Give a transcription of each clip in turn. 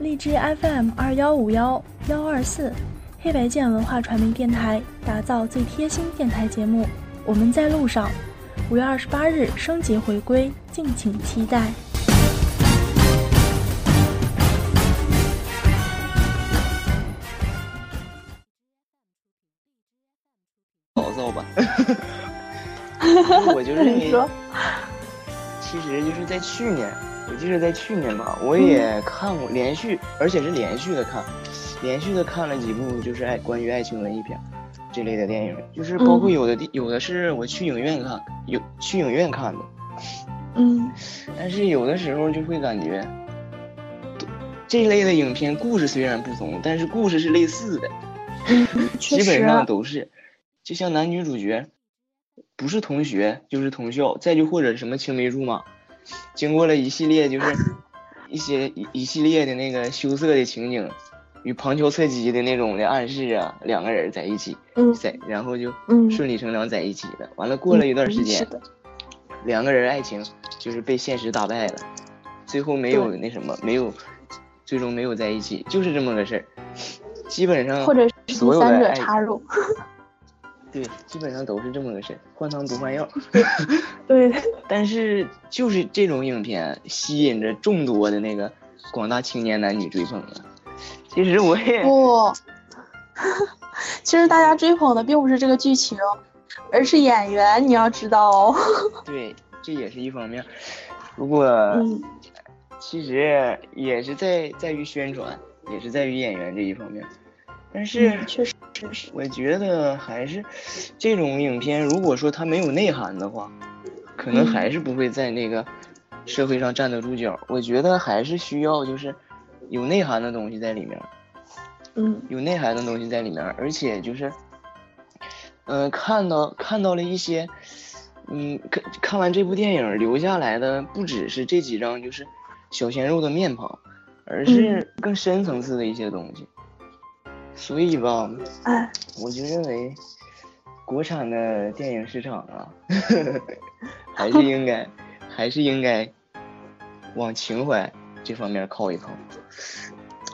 荔枝 FM 二幺五幺幺二四，黑白键文化传媒电台打造最贴心电台节目。我们在路上，五月二十八日升级回归，敬请期待。暴躁吧，我就认为，其实就是在去年，我记得在去年吧，我也看过连续，而且是连续的看，连续的看了几部就是爱关于爱情文艺片这类的电影，就是包括有的地有的是我去影院看，有去影院看的，嗯，但是有的时候就会感觉，这类的影片故事虽然不同，但是故事是类似的，基本上都是。就像男女主角，不是同学就是同校，再就或者什么青梅竹马，经过了一系列就是一些一一系列的那个羞涩的情景，与旁敲侧击的那种的暗示啊，两个人在一起，在然后就顺理成章在一起了。完了过了一段时间，两个人爱情就是被现实打败了，最后没有那什么，没有最终没有在一起，就是这么个事儿。基本上或者所有的爱插入。对，基本上都是这么个事换汤不换药。对，但是就是这种影片吸引着众多的那个广大青年男女追捧了。其实我也不，其实大家追捧的并不是这个剧情，而是演员。你要知道哦。对，这也是一方面。不过，其实也是在在于宣传，也是在于演员这一方面。但是确实。我觉得还是这种影片，如果说它没有内涵的话，可能还是不会在那个社会上站得住脚。我觉得还是需要就是有内涵的东西在里面，嗯，有内涵的东西在里面，而且就是，嗯，看到看到了一些，嗯，看看完这部电影留下来的不只是这几张就是小鲜肉的面庞，而是更深层次的一些东西。所以吧，哎，我就认为，国产的电影市场啊，还是应该，还是应该往情怀这方面靠一靠。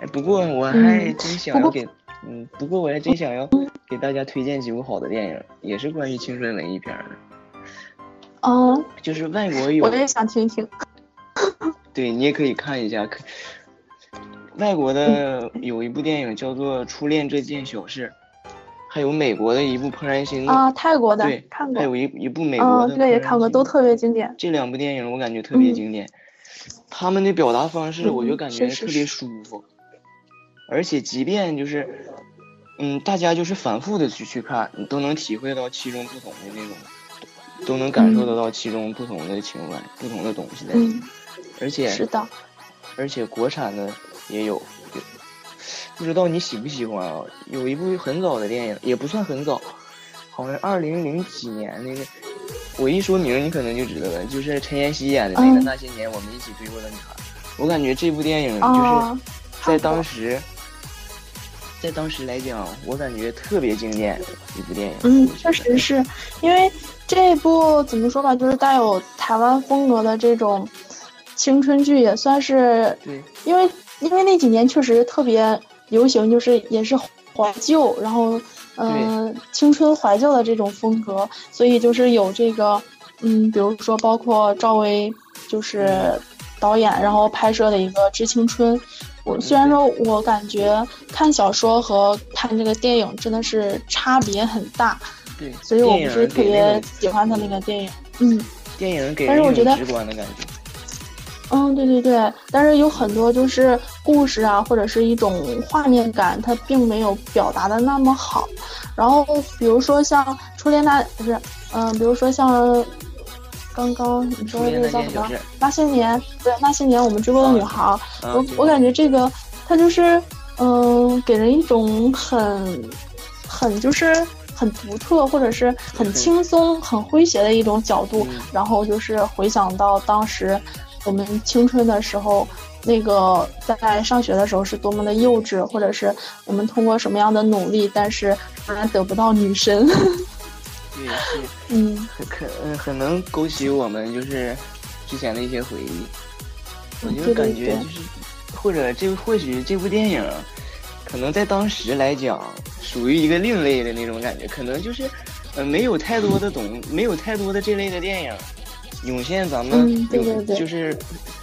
哎，不过我还真想要给，嗯，不过我还真想要给大家推荐几部好的电影，也是关于青春文艺片的。哦，就是外国有，我也想听听。对你也可以看一下，可。外国的有一部电影叫做《初恋这件小事》，还有美国的一部《怦然心动》啊，泰国的对，看过，还有一一部美国的，这个也看过，都特别经典。这两部电影我感觉特别经典，他们的表达方式我就感觉特别舒服，而且即便就是，嗯，大家就是反复的去去看，你都能体会到其中不同的那种，都能感受得到其中不同的情怀、不同的东西在里面，而且是的，而且国产的。也有，不知道你喜不喜欢啊？有一部很早的电影，也不算很早，好像二零零几年那个。我一说名，你可能就知道了，就是陈妍希演的那个《那些年我们一起追过的女孩》。我感觉这部电影就是在当时，在当时来讲，我感觉特别经典一部电影。嗯，确实是因为这部怎么说吧，就是带有台湾风格的这种青春剧，也算是对，因为。因为那几年确实特别流行，就是也是怀旧，然后嗯，青春怀旧的这种风格，所以就是有这个嗯，比如说包括赵薇就是导演，然后拍摄的一个《致青春》。我虽然说我感觉看小说和看这个电影真的是差别很大，对，所以我不是特别喜欢他那个电影。嗯，电影给人一种直观的感觉。嗯，对对对，但是有很多就是故事啊，或者是一种画面感，它并没有表达的那么好。然后比如说像初恋那，不是，嗯，比如说像刚刚你说的这个叫什么？那些年，对，那些年我们追过的女孩，我我感觉这个它就是，嗯，给人一种很很就是很独特，或者是很轻松、很诙谐的一种角度。然后就是回想到当时。我们青春的时候，那个在上学的时候是多么的幼稚，或者是我们通过什么样的努力，但是仍然得不到女神。对，是，嗯，很可，嗯，很能勾起我们就是之前的一些回忆。我就感觉就是或者这或许这部电影，可能在当时来讲属于一个另类的那种感觉，可能就是呃没有太多的懂，没有太多的这类的电影涌现咱们，就是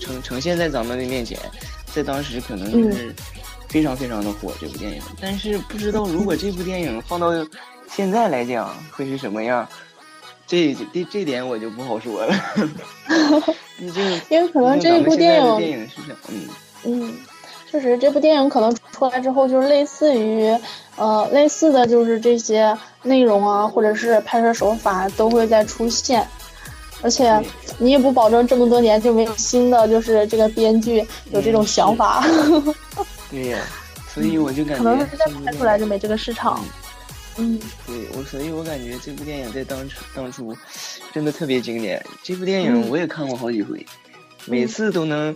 呈呈现在咱们的面前，在当时可能就是非常非常的火这部电影，但是不知道如果这部电影放到现在来讲会是什么样。这这这点我就不好说了，因为可能这部电影电影是嗯。嗯，确实这部电影可能出来之后就是类似于呃类似的就是这些内容啊，或者是拍摄手法都会再出现，而且你也不保证这么多年就没有新的就是这个编剧有这种想法。对呀，所以我就感觉可能是再拍出来就没这个市场。嗯，对我，所以我感觉这部电影在当初当初真的特别经典。这部电影我也看过好几回，每次都能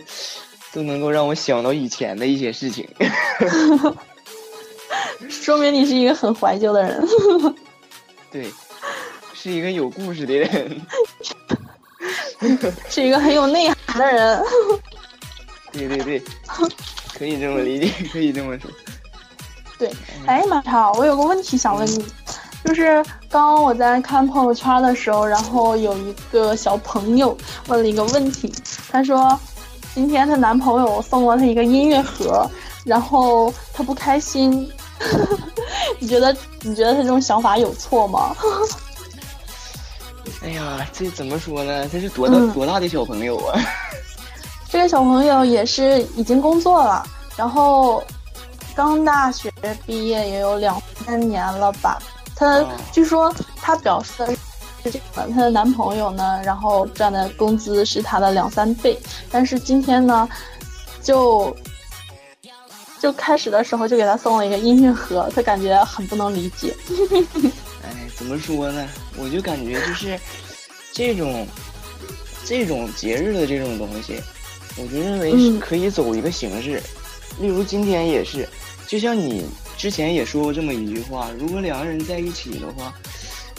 都能够让我想到以前的一些事情。说明你是一个很怀旧的人。对，是一个有故事的人，是一个很有内涵的人。对对对，可以这么理解，可以这么说。对，哎，马超，我有个问题想问你，就是刚刚我在看朋友圈的时候，然后有一个小朋友问了一个问题，他说，今天她男朋友送了她一个音乐盒，然后她不开心，你觉得你觉得她这种想法有错吗？哎呀，这怎么说呢？这是多大多大的小朋友啊？这个小朋友也是已经工作了，然后。刚大学毕业也有两三年了吧？她据说她表示的是这个，她的男朋友呢，然后赚的工资是她的两三倍，但是今天呢，就就开始的时候就给他送了一个音讯盒，他感觉很不能理解。哎，怎么说呢？我就感觉就是这种这种节日的这种东西，我就认为是可以走一个形式，例如今天也是。就像你之前也说过这么一句话，如果两个人在一起的话，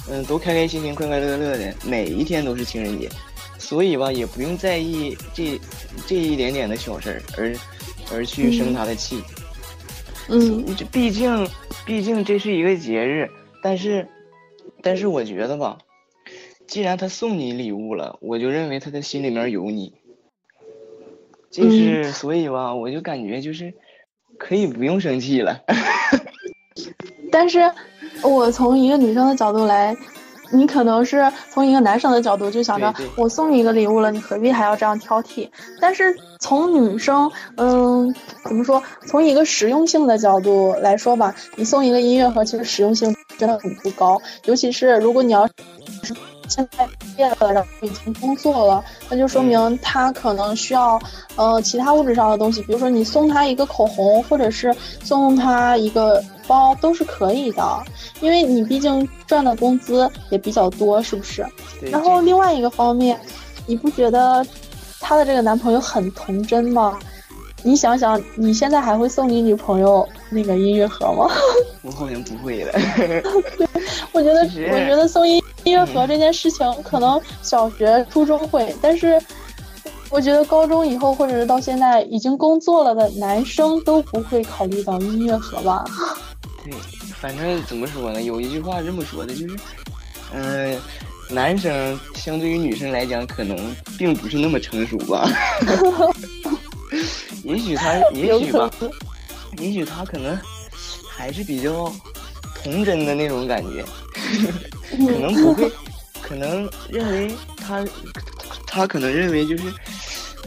嗯，都开开心心、快快乐乐的，每一天都是情人节，所以吧，也不用在意这这一点点的小事儿，而而去生他的气。嗯，这毕竟毕竟这是一个节日，但是但是我觉得吧，既然他送你礼物了，我就认为他的心里面有你，就是所以吧，我就感觉就是。可以不用生气了，但是，我从一个女生的角度来，你可能是从一个男生的角度就想着，我送你一个礼物了，你何必还要这样挑剔？但是从女生，嗯，怎么说？从一个实用性的角度来说吧，你送一个音乐盒，其实实用性真的很不高，尤其是如果你要是。现在毕业了，然后已经工作了，那就说明他可能需要，呃，其他物质上的东西，比如说你送他一个口红，或者是送他一个包，都是可以的，因为你毕竟赚的工资也比较多，是不是？然后另外一个方面，你不觉得他的这个男朋友很童真吗？你想想，你现在还会送你女朋友那个音乐盒吗？我好像不会了。我觉得，我觉得送音音乐盒这件事情，可能小学、初中会，但是我觉得高中以后，或者是到现在已经工作了的男生都不会考虑到音乐盒吧？对，反正怎么说呢？有一句话这么说的，就是，嗯，男生相对于女生来讲，可能并不是那么成熟吧。也许他，也许吧，也许他可能还是比较童真的那种感觉，可能不会，可能认为他，他可能认为就是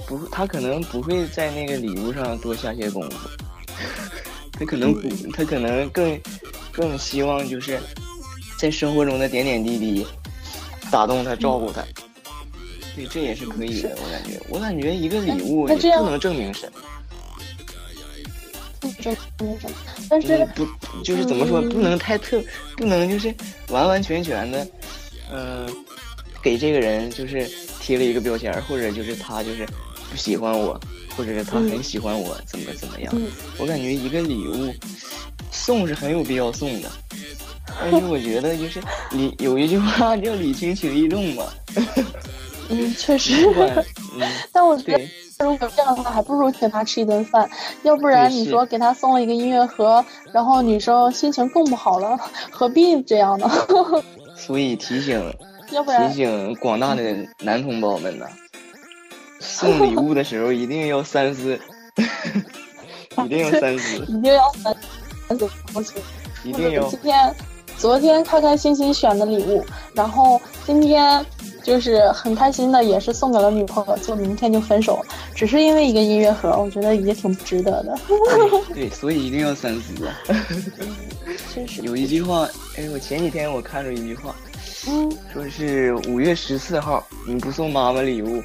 不，他可能不会在那个礼物上多下些功夫，他可能不，他可能更更希望就是在生活中的点点滴滴打动他，照顾他。对，这也是可以的，我感觉，我感觉一个礼物不能证明什么，不证明什么，但是不就是怎么说，不能太特，不能就是完完全全的，嗯，给这个人就是贴了一个标签，或者就是他就是不喜欢我，或者是他很喜欢我，怎么怎么样？我感觉一个礼物送是很有必要送的，但是我觉得就是礼有一句话叫礼轻情意重嘛。嗯，确实，但我觉得如果这样的话，还不如请他吃一顿饭。要不然你说给他送了一个音乐盒，然后女生心情更不好了，何必这样呢？所以提醒，要不然提醒广大的男同胞们呐，送礼物的时候一定要三思，一定要三思，一定要三思，一定要。今天、昨天开开心心选的礼物，然后今天。就是很开心的，也是送给了女朋友，就明天就分手了，只是因为一个音乐盒，我觉得也挺不值得的。对，所以一定要三思。确实。有一句话，哎，我前几天我看着一句话，嗯，说是五月十四号你不送妈妈礼物，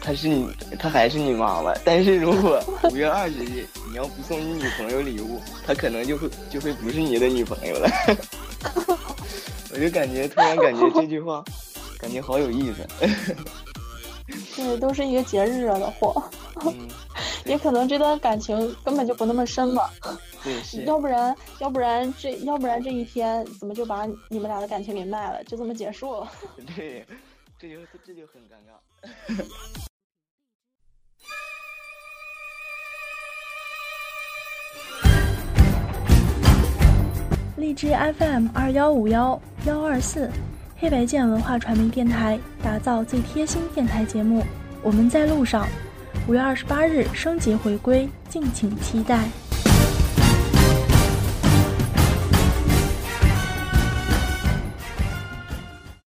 她是你，她还是你妈妈；但是如果五月二十日你要不送你女朋友礼物，她可能就会就会不是你的女朋友了。我就感觉突然感觉这句话。感觉好有意思，对，都是一个节日惹的祸，也可能这段感情根本就不那么深吧。对，要不然，要不然这，要不然这一天怎么就把你们俩的感情给卖了，就这么结束了？对，这就这就很尴尬。荔枝 FM 二幺五幺幺二四。黑白键文化传媒电台打造最贴心电台节目，我们在路上。五月二十八日，升级回归，敬请期待。